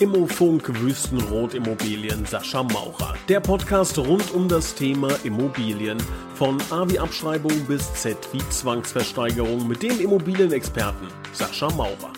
Immofunk Wüstenrot Immobilien Sascha Maurer. Der Podcast rund um das Thema Immobilien. Von A wie Abschreibung bis Z wie Zwangsversteigerung mit dem Immobilienexperten Sascha Maurer.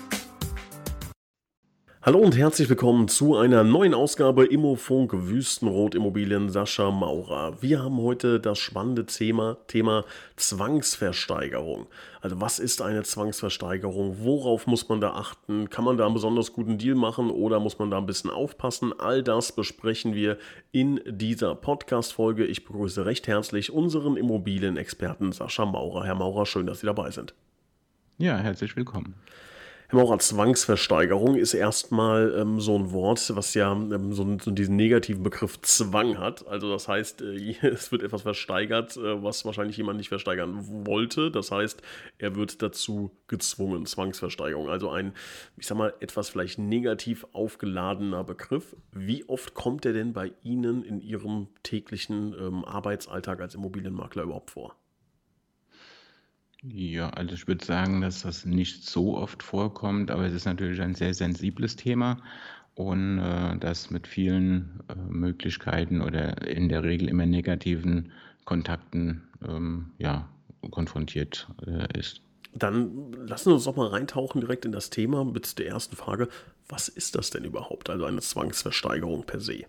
Hallo und herzlich willkommen zu einer neuen Ausgabe Immofunk Wüstenrot Immobilien Sascha Maurer. Wir haben heute das spannende Thema, Thema Zwangsversteigerung. Also was ist eine Zwangsversteigerung? Worauf muss man da achten? Kann man da einen besonders guten Deal machen oder muss man da ein bisschen aufpassen? All das besprechen wir in dieser Podcast-Folge. Ich begrüße recht herzlich unseren Immobilienexperten Sascha Maurer. Herr Maurer, schön, dass Sie dabei sind. Ja, herzlich willkommen. Herr Maurer, Zwangsversteigerung ist erstmal ähm, so ein Wort, was ja ähm, so, so, diesen negativen Begriff Zwang hat. Also das heißt, äh, es wird etwas versteigert, äh, was wahrscheinlich jemand nicht versteigern wollte. Das heißt, er wird dazu gezwungen, Zwangsversteigerung. Also ein, ich sag mal, etwas vielleicht negativ aufgeladener Begriff. Wie oft kommt er denn bei Ihnen in Ihrem täglichen ähm, Arbeitsalltag als Immobilienmakler überhaupt vor? Ja, also ich würde sagen, dass das nicht so oft vorkommt, aber es ist natürlich ein sehr sensibles Thema und äh, das mit vielen äh, Möglichkeiten oder in der Regel immer negativen Kontakten ähm, ja, konfrontiert äh, ist. Dann lassen wir uns doch mal reintauchen direkt in das Thema mit der ersten Frage. Was ist das denn überhaupt, also eine Zwangsversteigerung per se?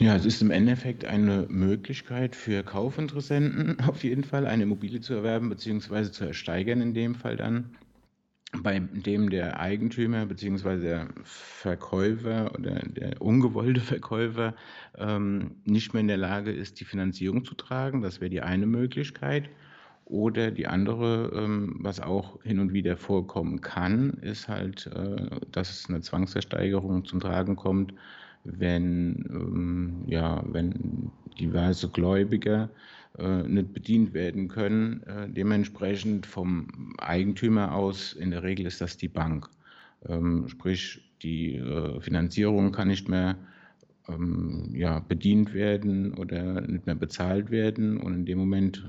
Ja, es ist im Endeffekt eine Möglichkeit für Kaufinteressenten auf jeden Fall, eine Immobilie zu erwerben bzw. zu ersteigern in dem Fall dann, bei dem der Eigentümer bzw. der Verkäufer oder der ungewollte Verkäufer ähm, nicht mehr in der Lage ist, die Finanzierung zu tragen. Das wäre die eine Möglichkeit. Oder die andere, ähm, was auch hin und wieder vorkommen kann, ist halt, äh, dass eine Zwangsversteigerung zum Tragen kommt wenn, ähm, ja, wenn diverse Gläubiger äh, nicht bedient werden können, äh, dementsprechend vom Eigentümer aus, in der Regel ist das die Bank. Ähm, sprich, die äh, Finanzierung kann nicht mehr ähm, ja, bedient werden oder nicht mehr bezahlt werden und in dem Moment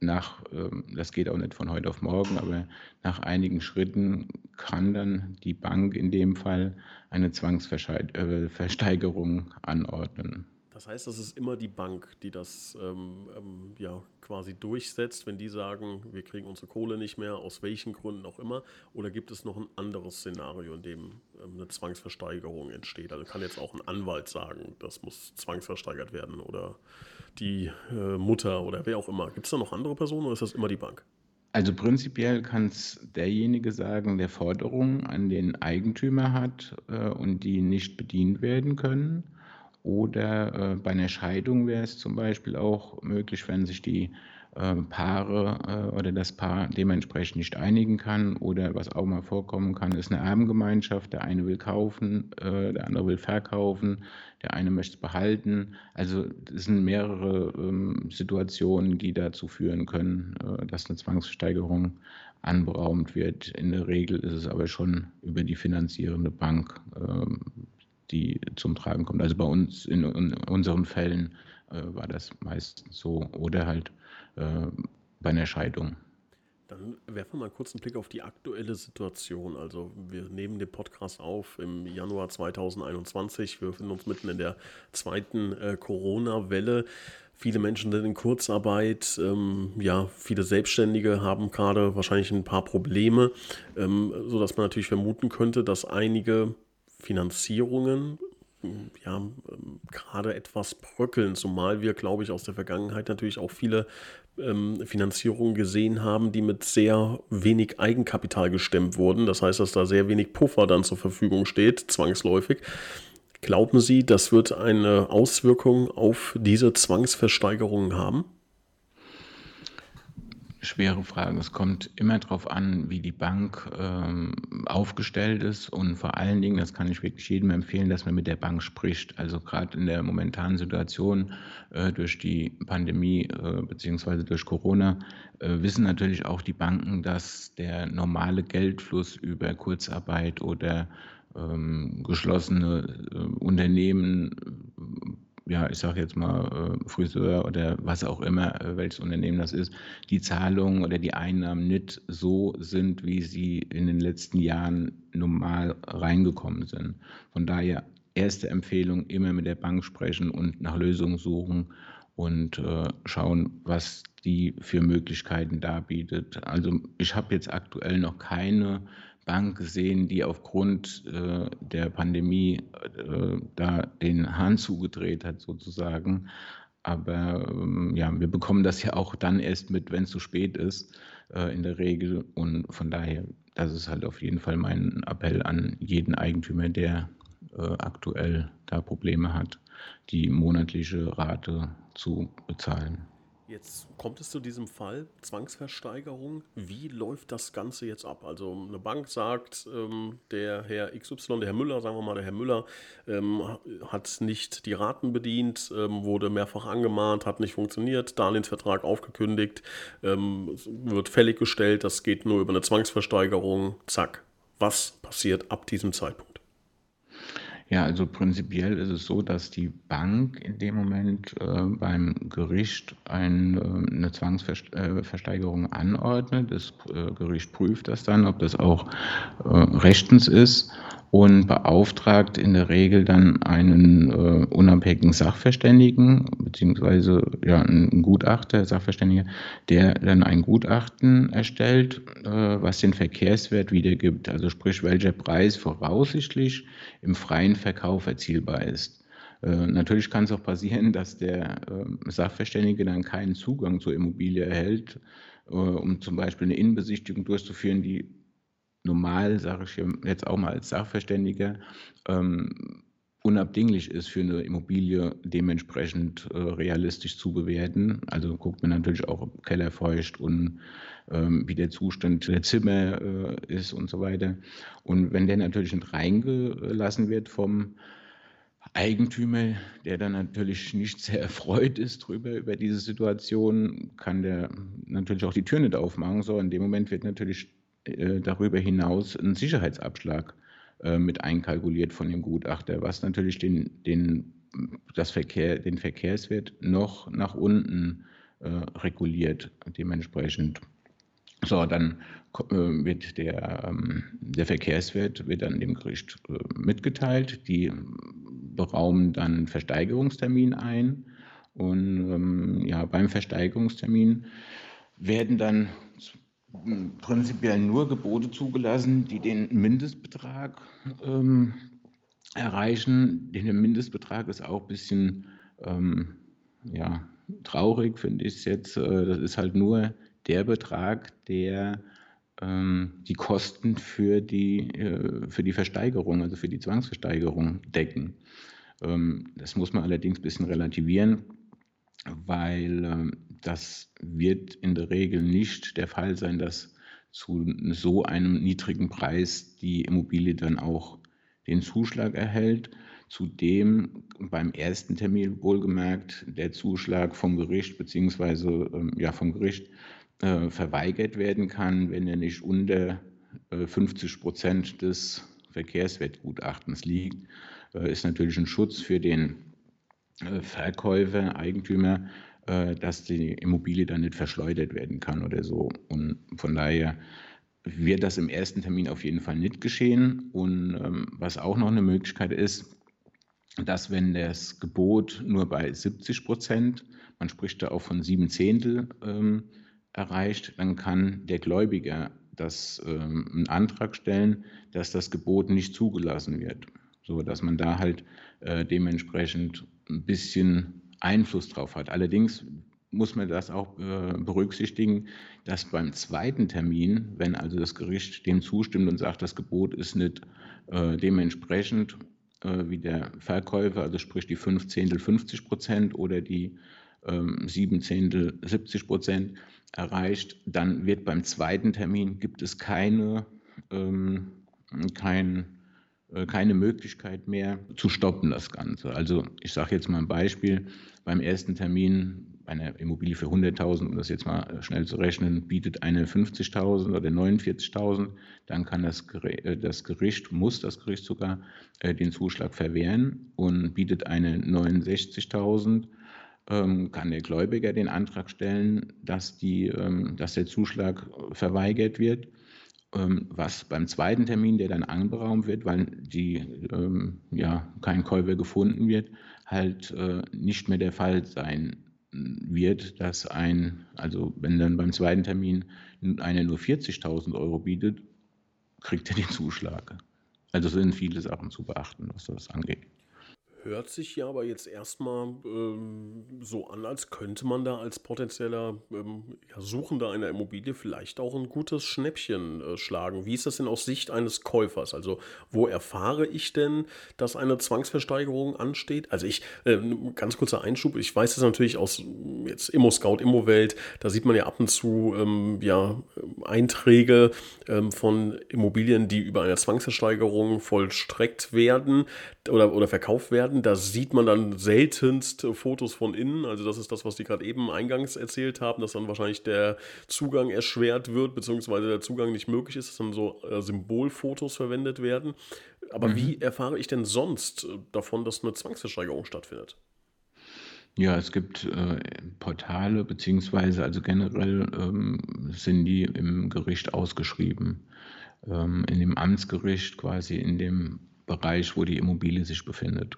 nach, ähm, das geht auch nicht von heute auf morgen, aber nach einigen Schritten kann dann die Bank in dem Fall eine Zwangsversteigerung äh, anordnen. Das heißt, das ist immer die Bank, die das ähm, ähm, ja, quasi durchsetzt, wenn die sagen, wir kriegen unsere Kohle nicht mehr, aus welchen Gründen auch immer. Oder gibt es noch ein anderes Szenario, in dem ähm, eine Zwangsversteigerung entsteht? Also kann jetzt auch ein Anwalt sagen, das muss zwangsversteigert werden oder die äh, Mutter oder wer auch immer. Gibt es da noch andere Personen oder ist das immer die Bank? Also prinzipiell kann es derjenige sagen, der Forderungen an den Eigentümer hat äh, und die nicht bedient werden können. Oder äh, bei einer Scheidung wäre es zum Beispiel auch möglich, wenn sich die Paare äh, oder das Paar dementsprechend nicht einigen kann. Oder was auch mal vorkommen kann, ist eine Erbengemeinschaft. Der eine will kaufen, äh, der andere will verkaufen, der eine möchte es behalten. Also es sind mehrere ähm, Situationen, die dazu führen können, äh, dass eine Zwangsversteigerung anberaumt wird. In der Regel ist es aber schon über die finanzierende Bank, ähm, die zum Tragen kommt. Also bei uns in, in unseren Fällen war das meistens so. Oder halt bei einer Scheidung. Dann werfen wir mal kurz einen Blick auf die aktuelle Situation. Also wir nehmen den Podcast auf im Januar 2021. Wir befinden uns mitten in der zweiten äh, Corona-Welle. Viele Menschen sind in Kurzarbeit. Ähm, ja, viele Selbstständige haben gerade wahrscheinlich ein paar Probleme, ähm, sodass man natürlich vermuten könnte, dass einige Finanzierungen ja, gerade etwas bröckeln, zumal wir, glaube ich, aus der Vergangenheit natürlich auch viele ähm, Finanzierungen gesehen haben, die mit sehr wenig Eigenkapital gestemmt wurden. Das heißt, dass da sehr wenig Puffer dann zur Verfügung steht, zwangsläufig. Glauben Sie, das wird eine Auswirkung auf diese Zwangsversteigerungen haben? Schwere Frage. Es kommt immer darauf an, wie die Bank ähm, aufgestellt ist und vor allen Dingen, das kann ich wirklich jedem empfehlen, dass man mit der Bank spricht. Also gerade in der momentanen Situation äh, durch die Pandemie äh, beziehungsweise durch Corona äh, wissen natürlich auch die Banken, dass der normale Geldfluss über Kurzarbeit oder ähm, geschlossene äh, Unternehmen ja, ich sage jetzt mal äh, Friseur oder was auch immer, äh, welches Unternehmen das ist, die Zahlungen oder die Einnahmen nicht so sind, wie sie in den letzten Jahren normal reingekommen sind. Von daher erste Empfehlung, immer mit der Bank sprechen und nach Lösungen suchen und äh, schauen, was die für Möglichkeiten da bietet. Also ich habe jetzt aktuell noch keine Bank gesehen, die aufgrund äh, der Pandemie äh, da den Hahn zugedreht hat sozusagen. Aber ähm, ja, wir bekommen das ja auch dann erst mit, wenn es zu spät ist, äh, in der Regel. Und von daher, das ist halt auf jeden Fall mein Appell an jeden Eigentümer, der äh, aktuell da Probleme hat, die monatliche Rate zu bezahlen. Jetzt kommt es zu diesem Fall, Zwangsversteigerung. Wie läuft das Ganze jetzt ab? Also eine Bank sagt, ähm, der Herr XY, der Herr Müller, sagen wir mal, der Herr Müller ähm, hat nicht die Raten bedient, ähm, wurde mehrfach angemahnt, hat nicht funktioniert, Darlehensvertrag aufgekündigt, ähm, wird fällig gestellt, das geht nur über eine Zwangsversteigerung, zack. Was passiert ab diesem Zeitpunkt? Ja, also prinzipiell ist es so, dass die Bank in dem Moment äh, beim Gericht ein, äh, eine Zwangsversteigerung äh, anordnet. Das äh, Gericht prüft das dann, ob das auch rechtens ist und beauftragt in der Regel dann einen äh, unabhängigen Sachverständigen beziehungsweise ja, einen Gutachter, Sachverständiger, der dann ein Gutachten erstellt, äh, was den Verkehrswert wiedergibt, also sprich welcher Preis voraussichtlich im freien Verkauf erzielbar ist. Äh, natürlich kann es auch passieren, dass der äh, Sachverständige dann keinen Zugang zur Immobilie erhält, äh, um zum Beispiel eine Innenbesichtigung durchzuführen, die normal, sage ich jetzt auch mal als Sachverständiger, ähm, unabdinglich ist für eine Immobilie dementsprechend äh, realistisch zu bewerten. Also guckt man natürlich auch, ob Keller feucht und ähm, wie der Zustand der Zimmer äh, ist und so weiter. Und wenn der natürlich nicht reingelassen wird vom Eigentümer, der dann natürlich nicht sehr erfreut ist drüber, über diese Situation, kann der natürlich auch die Tür nicht aufmachen. So, in dem Moment wird natürlich äh, darüber hinaus ein Sicherheitsabschlag äh, mit einkalkuliert von dem Gutachter, was natürlich den, den, das Verkehr, den Verkehrswert noch nach unten äh, reguliert dementsprechend. So, dann äh, wird der, ähm, der Verkehrswert wird dann dem Gericht mitgeteilt. Die beraumen dann Versteigerungstermin ein. Und ähm, ja, beim Versteigerungstermin werden dann prinzipiell nur Gebote zugelassen, die den Mindestbetrag ähm, erreichen. Der Mindestbetrag ist auch ein bisschen ähm, ja, traurig, finde ich es jetzt. Äh, das ist halt nur der Betrag, der ähm, die Kosten für die, äh, für die Versteigerung, also für die Zwangsversteigerung decken. Ähm, das muss man allerdings ein bisschen relativieren, weil ähm, das wird in der Regel nicht der Fall sein, dass zu so einem niedrigen Preis die Immobilie dann auch den Zuschlag erhält. Zudem beim ersten Termin wohlgemerkt der Zuschlag vom Gericht beziehungsweise ähm, ja vom Gericht äh, verweigert werden kann, wenn er nicht unter äh, 50 Prozent des Verkehrswertgutachtens liegt, äh, ist natürlich ein Schutz für den äh, Verkäufer, Eigentümer, dass die Immobilie dann nicht verschleudert werden kann oder so. Und von daher wird das im ersten Termin auf jeden Fall nicht geschehen. Und ähm, was auch noch eine Möglichkeit ist, dass wenn das Gebot nur bei 70 Prozent, man spricht da auch von sieben Zehntel, ähm, erreicht, dann kann der Gläubiger das, ähm, einen Antrag stellen, dass das Gebot nicht zugelassen wird. So dass man da halt äh, dementsprechend ein bisschen Einfluss drauf hat. Allerdings muss man das auch äh, berücksichtigen, dass beim zweiten Termin, wenn also das Gericht dem zustimmt und sagt, das Gebot ist nicht äh, dementsprechend äh, wie der Verkäufer, also sprich die 5 Zehntel 50 Prozent oder die ähm, 7 Zehntel 70 Prozent erreicht, dann wird beim zweiten Termin gibt es keine, ähm, kein keine Möglichkeit mehr zu stoppen, das Ganze. Also ich sage jetzt mal ein Beispiel, beim ersten Termin eine Immobilie für 100.000, um das jetzt mal äh, schnell zu rechnen, bietet eine 50.000 oder 49.000, dann kann das, äh, das Gericht, muss das Gericht sogar äh, den Zuschlag verwehren und bietet eine 69.000, ähm, kann der Gläubiger den Antrag stellen, dass, die, ähm, dass der Zuschlag verweigert wird was beim zweiten Termin, der dann anberaumt wird, weil die, ähm, ja, kein Käufer gefunden wird, halt äh, nicht mehr der Fall sein wird, dass ein, also wenn dann beim zweiten Termin einer nur 40.000 Euro bietet, kriegt er den Zuschlag. Also sind viele Sachen zu beachten, was das angeht. Hört sich ja aber jetzt erstmal ähm, so an, als könnte man da als potenzieller ähm, ja, Suchender einer Immobilie vielleicht auch ein gutes Schnäppchen äh, schlagen. Wie ist das denn aus Sicht eines Käufers? Also, wo erfahre ich denn, dass eine Zwangsversteigerung ansteht? Also, ich, äh, ganz kurzer Einschub, ich weiß das natürlich aus jetzt Immo-Scout, Immo-Welt, da sieht man ja ab und zu ähm, ja, Einträge ähm, von Immobilien, die über eine Zwangsversteigerung vollstreckt werden oder, oder verkauft werden. Da sieht man dann seltenst Fotos von innen. Also das ist das, was die gerade eben eingangs erzählt haben, dass dann wahrscheinlich der Zugang erschwert wird, beziehungsweise der Zugang nicht möglich ist, dass dann so äh, Symbolfotos verwendet werden. Aber mhm. wie erfahre ich denn sonst äh, davon, dass eine Zwangsversteigerung stattfindet? Ja, es gibt äh, Portale, beziehungsweise also generell ähm, sind die im Gericht ausgeschrieben. Ähm, in dem Amtsgericht quasi in dem Bereich, wo die Immobilie sich befindet.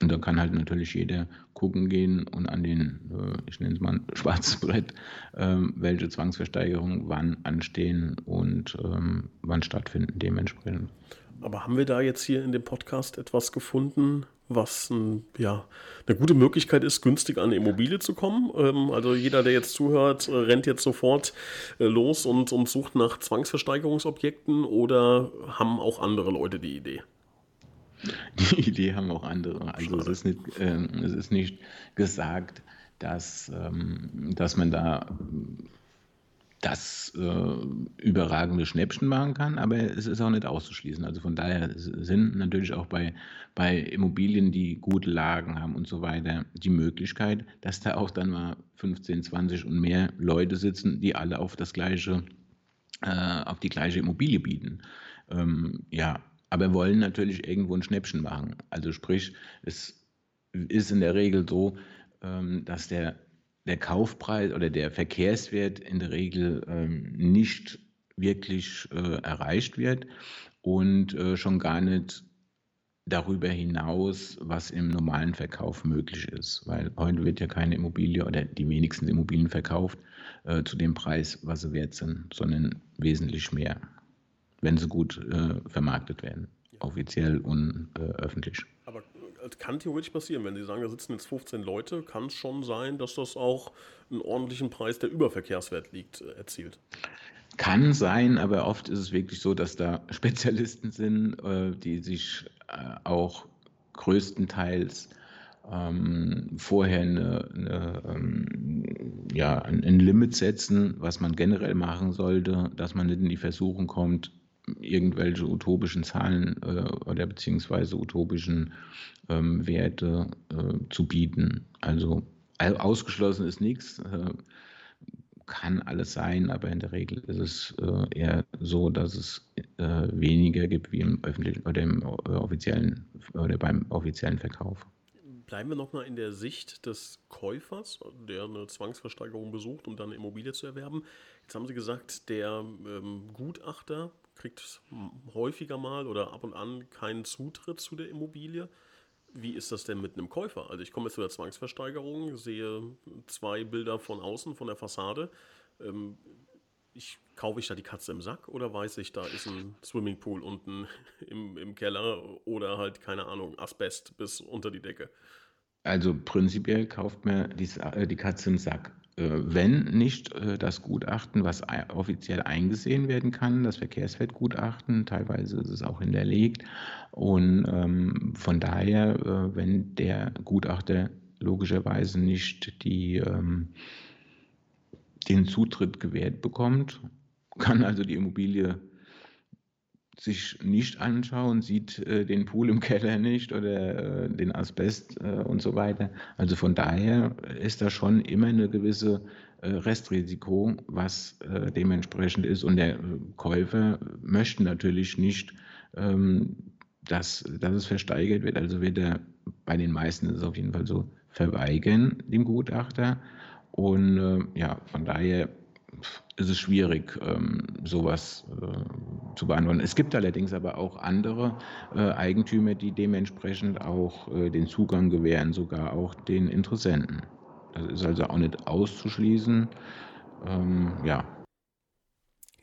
Und da kann halt natürlich jeder gucken gehen und an den, äh, ich nenne es mal schwarzes Brett, ähm, welche Zwangsversteigerungen wann anstehen und ähm, wann stattfinden dementsprechend. Aber haben wir da jetzt hier in dem Podcast etwas gefunden, was ein, ja, eine gute Möglichkeit ist, günstig an eine Immobilie zu kommen? Ähm, also jeder, der jetzt zuhört, äh, rennt jetzt sofort äh, los und, und sucht nach Zwangsversteigerungsobjekten oder haben auch andere Leute die Idee? Die Idee haben auch andere. Also es ist nicht, äh, es ist nicht gesagt, dass, ähm, dass man da das äh, überragende Schnäppchen machen kann, aber es ist auch nicht auszuschließen. Also von daher sind natürlich auch bei, bei Immobilien, die gute Lagen haben und so weiter, die Möglichkeit, dass da auch dann mal 15, 20 und mehr Leute sitzen, die alle auf das gleiche, äh, auf die gleiche Immobilie bieten. Ähm, ja, aber wollen natürlich irgendwo ein Schnäppchen machen. Also sprich, es ist in der Regel so, ähm, dass der, der Kaufpreis oder der Verkehrswert in der Regel ähm, nicht wirklich äh, erreicht wird und äh, schon gar nicht darüber hinaus, was im normalen Verkauf möglich ist. Weil heute wird ja keine Immobilie oder die wenigsten Immobilien verkauft äh, zu dem Preis, was sie wert sind, sondern wesentlich mehr wenn sie gut äh, vermarktet werden, offiziell und äh, öffentlich. Äh, kann theoretisch passieren, wenn Sie sagen, da sitzen jetzt 15 Leute, kann es schon sein, dass das auch einen ordentlichen Preis, der über Verkehrswert liegt, äh, erzielt. Kann sein, aber oft ist es wirklich so, dass da Spezialisten sind, äh, die sich auch größtenteils ähm, vorher eine, eine, ähm, ja, ein Limit setzen, was man generell machen sollte, dass man nicht in die Versuchung kommt, irgendwelche utopischen Zahlen äh, oder beziehungsweise utopischen ähm, Werte äh, zu bieten. Also ausgeschlossen ist nichts, äh, kann alles sein, aber in der Regel ist es äh, eher so, dass es äh, weniger gibt wie im öffentlichen oder im äh, offiziellen oder beim offiziellen Verkauf. Bleiben wir nochmal in der Sicht des Käufers, der eine Zwangsversteigerung besucht, um dann eine Immobilie zu erwerben. Jetzt haben Sie gesagt, der ähm, Gutachter kriegt häufiger mal oder ab und an keinen Zutritt zu der Immobilie. Wie ist das denn mit einem Käufer? Also ich komme jetzt zu der Zwangsversteigerung, sehe zwei Bilder von außen, von der Fassade. Ähm, ich, kaufe ich da die Katze im Sack oder weiß ich, da ist ein Swimmingpool unten im, im Keller oder halt, keine Ahnung, Asbest bis unter die Decke? Also prinzipiell kauft man die, äh, die Katze im Sack. Äh, wenn nicht äh, das Gutachten, was offiziell eingesehen werden kann, das Verkehrswertgutachten, teilweise ist es auch hinterlegt. Und ähm, von daher, wenn der Gutachter logischerweise nicht die, ähm, den Zutritt gewährt bekommt, kann also die Immobilie sich nicht anschauen, sieht äh, den Pool im Keller nicht oder äh, den Asbest äh, und so weiter. Also von daher ist da schon immer eine gewisse äh, Restrisiko, was äh, dementsprechend ist. Und der Käufer möchte natürlich nicht, ähm, dass, dass es versteigert wird. Also wird er bei den meisten ist es auf jeden Fall so verweigern, dem Gutachter. Und äh, ja, von daher ist es schwierig, ähm, sowas äh, zu beantworten. Es gibt allerdings aber auch andere äh, Eigentümer, die dementsprechend auch äh, den Zugang gewähren, sogar auch den Interessenten. Das ist also auch nicht auszuschließen. Ähm, ja,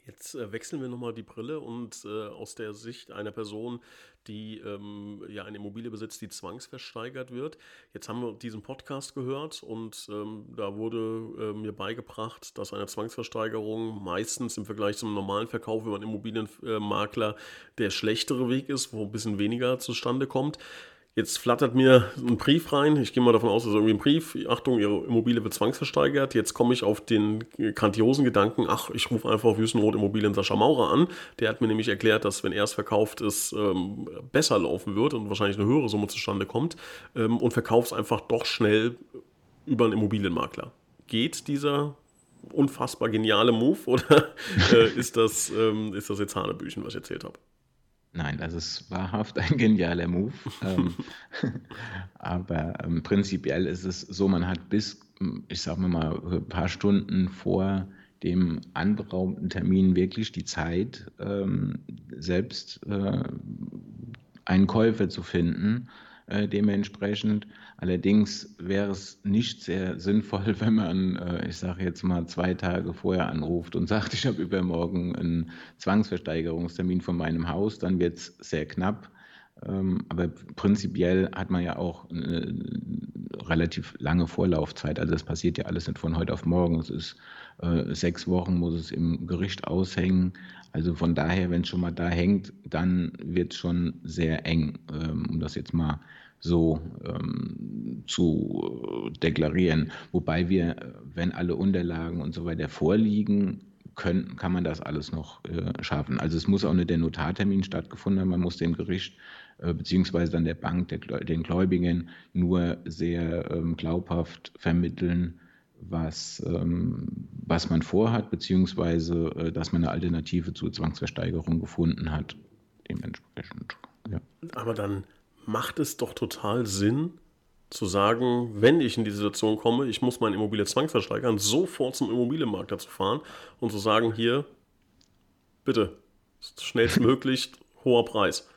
Jetzt äh, wechseln wir nochmal die Brille und äh, aus der Sicht einer Person, die ähm, ja eine Immobilie besitzt, die zwangsversteigert wird. Jetzt haben wir diesen Podcast gehört und ähm, da wurde äh, mir beigebracht, dass eine Zwangsversteigerung meistens im Vergleich zum normalen Verkauf über einen Immobilienmakler der schlechtere Weg ist, wo ein bisschen weniger zustande kommt. Jetzt flattert mir ein Brief rein. Ich gehe mal davon aus, dass irgendwie ein Brief. Achtung, Ihre Immobilie wird zwangsversteigert. Jetzt komme ich auf den grandiosen Gedanken, ach, ich rufe einfach auf Wüstenrot Immobilien Sascha Maurer an. Der hat mir nämlich erklärt, dass wenn er es verkauft, es ähm, besser laufen wird und wahrscheinlich eine höhere Summe zustande kommt ähm, und verkauft es einfach doch schnell über einen Immobilienmakler. Geht dieser unfassbar geniale Move oder äh, ist, das, ähm, ist das jetzt Hanebüchen, was ich erzählt habe? Nein, das ist wahrhaft ein genialer Move. ähm, aber ähm, prinzipiell ist es so, man hat bis, ich sage mal, ein paar Stunden vor dem anberaumten Termin wirklich die Zeit, ähm, selbst äh, einen Käufer zu finden äh, dementsprechend. Allerdings wäre es nicht sehr sinnvoll, wenn man, äh, ich sage jetzt mal, zwei Tage vorher anruft und sagt, ich habe übermorgen einen Zwangsversteigerungstermin von meinem Haus, dann wird es sehr knapp. Ähm, aber prinzipiell hat man ja auch eine relativ lange Vorlaufzeit. Also das passiert ja alles nicht von heute auf morgen. Es ist sechs Wochen, muss es im Gericht aushängen. Also von daher, wenn es schon mal da hängt, dann wird es schon sehr eng, ähm, um das jetzt mal so ähm, zu deklarieren. Wobei wir, wenn alle Unterlagen und so weiter vorliegen, können, kann man das alles noch äh, schaffen. Also es muss auch nicht der Notartermin stattgefunden haben, man muss dem Gericht äh, beziehungsweise dann der Bank, der, den Gläubigen nur sehr ähm, glaubhaft vermitteln, was, ähm, was man vorhat, beziehungsweise äh, dass man eine Alternative zur Zwangsversteigerung gefunden hat. Dementsprechend. Ja. Aber dann macht es doch total Sinn, zu sagen, wenn ich in die Situation komme, ich muss meine Immobilie zwangsversteigern, sofort zum Immobilienmakler zu fahren und zu sagen, hier, bitte, schnellstmöglich, hoher Preis.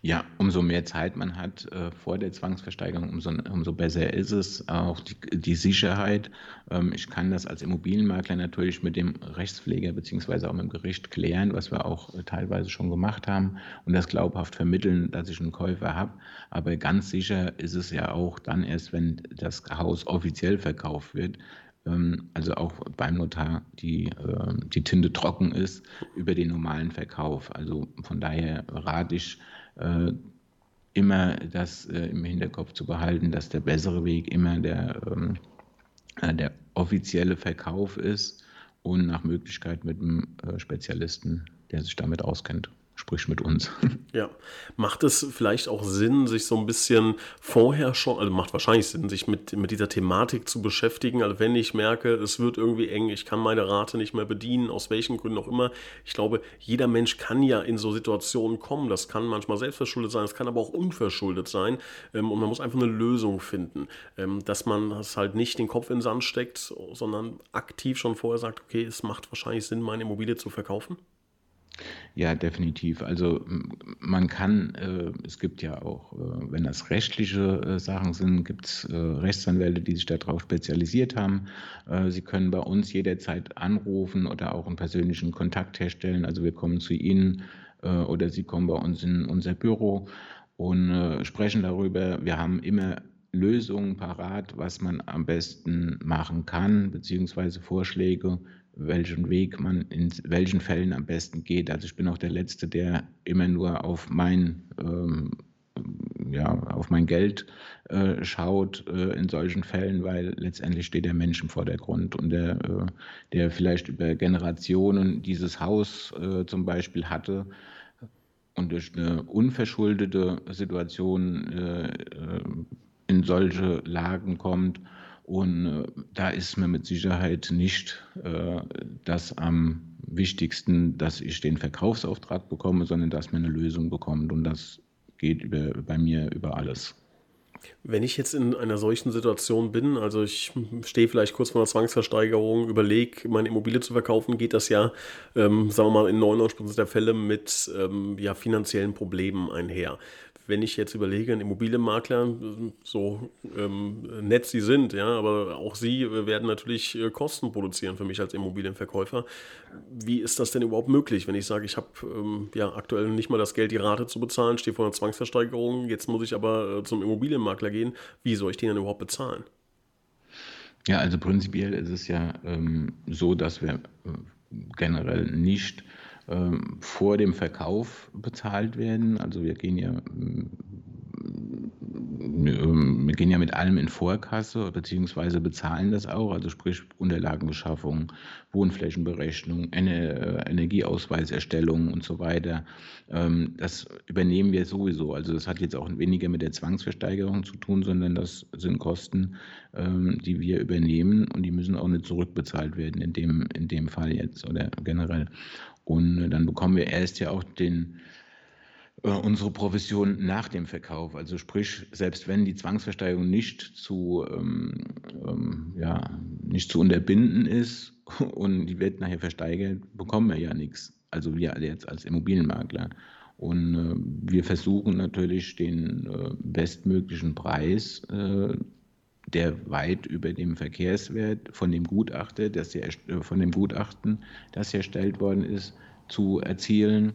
Ja, umso mehr Zeit man hat äh, vor der Zwangsversteigerung, umso, umso besser ist es. Auch die, die Sicherheit. Ähm, ich kann das als Immobilienmakler natürlich mit dem Rechtspfleger beziehungsweise auch mit dem Gericht klären, was wir auch äh, teilweise schon gemacht haben und das glaubhaft vermitteln, dass ich einen Käufer habe. Aber ganz sicher ist es ja auch dann erst, wenn das Haus offiziell verkauft wird, ähm, also auch beim Notar die, äh, die Tinte trocken ist über den normalen Verkauf. Also von daher rate ich immer das äh, im Hinterkopf zu behalten, dass der bessere Weg immer der, ähm, äh, der offizielle Verkauf ist und nach Möglichkeit mit einem Spezialisten, der sich damit auskennt sprich mit uns. Ja, macht es vielleicht auch Sinn, sich so ein bisschen vorher schon, also macht wahrscheinlich Sinn, sich mit, mit dieser Thematik zu beschäftigen. Also wenn ich merke, es wird irgendwie eng, ich kann meine Rate nicht mehr bedienen, aus welchen Gründen auch immer. Ich glaube, jeder Mensch kann ja in so Situationen kommen. Das kann manchmal selbstverschuldet sein, es kann aber auch unverschuldet sein. Ähm, und man muss einfach eine Lösung finden, ähm, dass man es halt nicht den Kopf in den Sand steckt, sondern aktiv schon vorher sagt, okay, es macht wahrscheinlich Sinn, meine Immobilie zu verkaufen. Ja, definitiv. Also man kann, äh, es gibt ja auch, äh, wenn das rechtliche äh, Sachen sind, gibt es äh, Rechtsanwälte, die sich darauf spezialisiert haben. Äh, Sie können bei uns jederzeit anrufen oder auch einen persönlichen Kontakt herstellen. Also wir kommen zu Ihnen äh, oder Sie kommen bei uns in unser Büro und sprechen darüber. Wir haben immer Lösungen parat, was man am besten machen kann, beziehungsweise Vorschläge, welchen Weg man in welchen Fällen am besten geht. Also ich bin auch der Letzte, der immer nur auf mein, ähm, ja, auf mein Geld äh, schaut äh, in solchen Fällen, weil letztendlich steht der Mensch im Vordergrund und der, äh, der vielleicht über Generationen dieses Haus äh, zum Beispiel hatte, und durch eine unverschuldete Situation äh, in solche Lagen kommt. Und da ist mir mit Sicherheit nicht das am wichtigsten, dass ich den Verkaufsauftrag bekomme, sondern dass man eine Lösung bekommt. Und das geht über, bei mir über alles. Wenn ich jetzt in einer solchen Situation bin, also ich stehe vielleicht kurz vor einer Zwangsversteigerung, überlege, meine Immobilie zu verkaufen, geht das ja, ähm, sagen wir mal, in 99% der Fälle mit ähm, ja, finanziellen Problemen einher wenn ich jetzt überlege, ein Immobilienmakler, so ähm, nett sie sind, ja, aber auch sie werden natürlich äh, Kosten produzieren für mich als Immobilienverkäufer. Wie ist das denn überhaupt möglich, wenn ich sage, ich habe ähm, ja aktuell nicht mal das Geld, die Rate zu bezahlen, stehe vor einer Zwangsversteigerung, jetzt muss ich aber äh, zum Immobilienmakler gehen. Wie soll ich den dann überhaupt bezahlen? Ja, also prinzipiell ist es ja ähm, so, dass wir äh, generell nicht ähm, vor dem Verkauf bezahlt werden. Also wir gehen ja wir gehen ja mit allem in Vorkasse, beziehungsweise bezahlen das auch, also sprich Unterlagenbeschaffung, Wohnflächenberechnung, äh, Energieausweiserstellung und so weiter. Ähm, das übernehmen wir sowieso. Also das hat jetzt auch weniger mit der Zwangsversteigerung zu tun, sondern das sind Kosten, ähm, die wir übernehmen und die müssen auch nicht zurückbezahlt werden in dem, in dem Fall jetzt oder generell. Und dann bekommen wir erst ja auch den äh, unsere Provision nach dem Verkauf. Also sprich, selbst wenn die Zwangsversteigerung nicht zu, ähm, ähm, ja, nicht zu unterbinden ist und die wird nachher versteigert, bekommen wir ja nichts. Also wir jetzt als Immobilienmakler. Und äh, wir versuchen natürlich den äh, bestmöglichen Preis, äh, der weit über dem Verkehrswert von dem Gutachter, das äh, von dem Gutachten, das erstellt worden ist, zu erzielen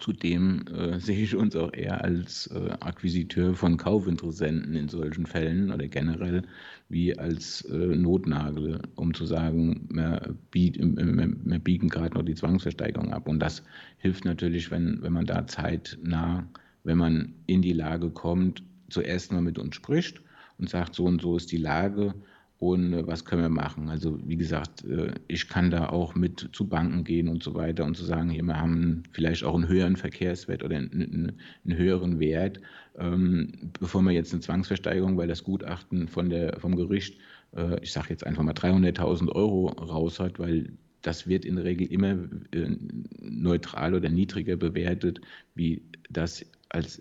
Zudem äh, sehe ich uns auch eher als äh, Akquisiteur von Kaufinteressenten in solchen Fällen oder generell wie als äh, Notnagel, um zu sagen, wir, biet, wir, wir biegen gerade noch die Zwangsversteigerung ab. Und das hilft natürlich, wenn, wenn man da zeitnah, wenn man in die Lage kommt, zuerst mal mit uns spricht und sagt, so und so ist die Lage und äh, was können wir machen. Also wie gesagt, äh, ich kann da auch mit zu Banken gehen und so weiter und zu sagen, hier, wir haben vielleicht auch einen höheren Verkehrswert oder einen, einen höheren Wert, ähm, bevor wir jetzt eine Zwangsversteigerung, weil das Gutachten von der, vom Gericht, äh, ich sage jetzt einfach mal 300.000 Euro raus hat, weil das wird in der Regel immer neutral oder niedriger bewertet, wie das als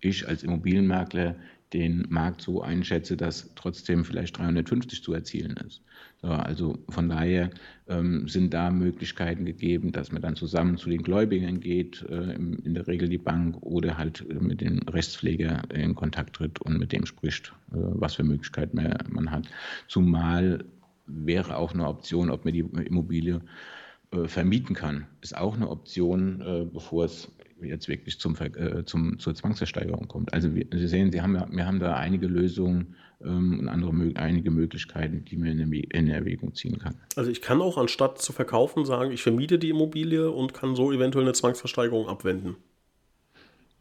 ich als Immobilienmakler den Markt so einschätze, dass trotzdem vielleicht 350 zu erzielen ist. So, also von daher ähm, sind da Möglichkeiten gegeben, dass man dann zusammen zu den Gläubigern geht, äh, in der Regel die Bank, oder halt äh, mit dem Rechtspfleger in Kontakt tritt und mit dem spricht, äh, was für Möglichkeiten man, man hat. Zumal wäre auch eine Option, ob man die Immobilie äh, vermieten kann, ist auch eine Option, äh, bevor es jetzt wirklich zum, äh, zum, zur Zwangsversteigerung kommt. Also wir, Sie sehen, Sie haben ja, wir haben da einige Lösungen ähm, und andere einige Möglichkeiten, die man in, in Erwägung ziehen kann. Also ich kann auch anstatt zu verkaufen sagen, ich vermiete die Immobilie und kann so eventuell eine Zwangsversteigerung abwenden.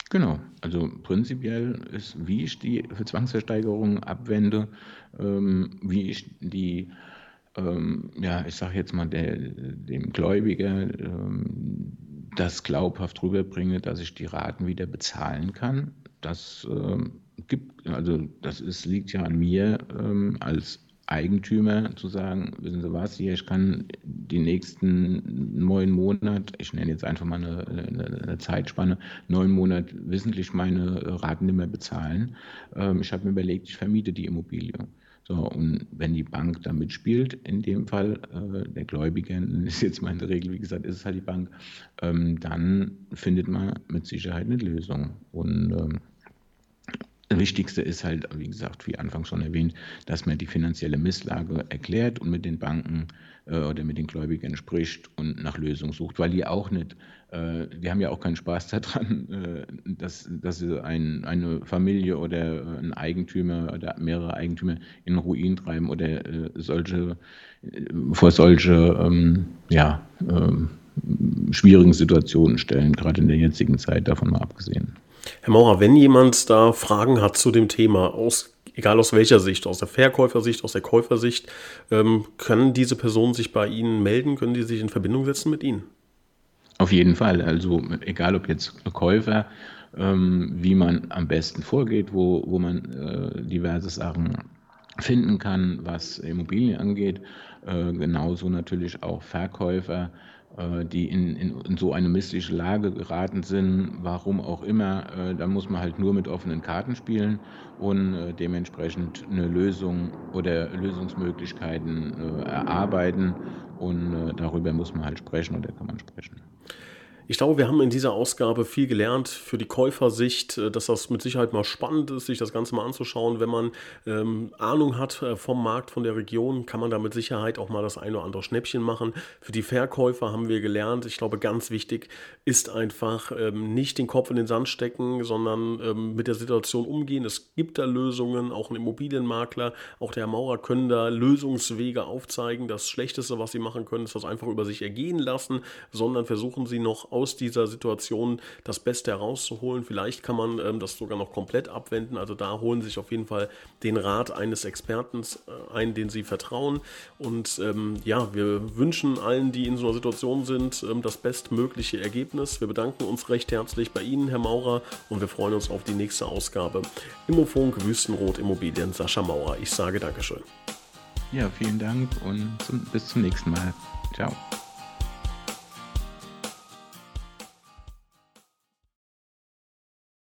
Genau, also prinzipiell ist, wie ich die Zwangsversteigerung abwende, ähm, wie ich die ähm, ja, ich sage jetzt mal, der, dem Gläubiger ähm, das glaubhaft rüberbringe, dass ich die Raten wieder bezahlen kann. Das ähm, gibt, also das ist, liegt ja an mir ähm, als Eigentümer zu sagen, wissen Sie was, hier, ich kann die nächsten neun Monate, ich nenne jetzt einfach mal eine, eine, eine Zeitspanne, neun Monate wissentlich meine Raten nicht mehr bezahlen. Ähm, ich habe mir überlegt, ich vermiete die Immobilie. So, und wenn die Bank da mitspielt, in dem Fall äh, der Gläubiger, ist jetzt mal in der Regel, wie gesagt, ist es halt die Bank, ähm, dann findet man mit Sicherheit eine Lösung. Und ähm, das Wichtigste ist halt, wie gesagt, wie anfangs schon erwähnt, dass man die finanzielle Misslage erklärt und mit den Banken oder mit den Gläubigern spricht und nach Lösungen sucht, weil die auch nicht, äh, die haben ja auch keinen Spaß daran, äh, dass, dass sie ein, eine Familie oder ein Eigentümer oder mehrere Eigentümer in Ruin treiben oder äh, solche, äh, vor solche, ähm, ja, ähm, schwierigen Situationen stellen, gerade in der jetzigen Zeit, davon mal abgesehen. Herr Maurer, wenn jemand da Fragen hat zu dem Thema, aus, egal aus welcher Sicht, aus der Verkäufersicht, aus der Käufersicht, ähm, können diese Personen sich bei Ihnen melden? Können die sich in Verbindung setzen mit Ihnen? Auf jeden Fall. Also egal ob jetzt Käufer, ähm, wie man am besten vorgeht, wo, wo man äh, diverse Sachen finden kann, was Immobilien angeht. Äh, genauso natürlich auch Verkäufer, die in, in, in, so eine missliche Lage geraten sind, warum auch immer. Äh, da muss man halt nur mit offenen Karten spielen und äh, dementsprechend eine Lösung oder Lösungsmöglichkeiten äh, erarbeiten. Und äh, darüber muss man halt sprechen oder kann man sprechen. Ich glaube, wir haben in dieser Ausgabe viel gelernt für die Käufersicht, äh, dass das mit Sicherheit mal spannend ist, sich das Ganze mal anzuschauen. Wenn man ähm, Ahnung hat äh, vom Markt, von der Region, kann man da mit Sicherheit auch mal das eine oder andere Schnäppchen machen. Für die Verkäufer haben wir gelernt, ich glaube, ganz wichtig ist einfach ähm, nicht den Kopf in den Sand stecken, sondern ähm, mit der Situation umgehen. Es gibt da Lösungen, auch ein Immobilienmakler, auch der Maurer können da Lösungswege aufzeigen. Das Schlechteste, was sie machen können, ist das einfach über sich ergehen lassen, sondern versuchen sie noch aus dieser Situation das Beste herauszuholen. Vielleicht kann man ähm, das sogar noch komplett abwenden. Also da holen sich auf jeden Fall den Rat eines Experten äh, ein, den sie vertrauen. Und ähm, ja, wir wünschen allen, die in so einer Situation sind, ähm, das bestmögliche Ergebnis. Wir bedanken uns recht herzlich bei Ihnen, Herr Maurer, und wir freuen uns auf die nächste Ausgabe. Immofunk Wüstenrot Immobilien, Sascha Maurer. Ich sage Dankeschön. Ja, vielen Dank und zum, bis zum nächsten Mal. Ciao.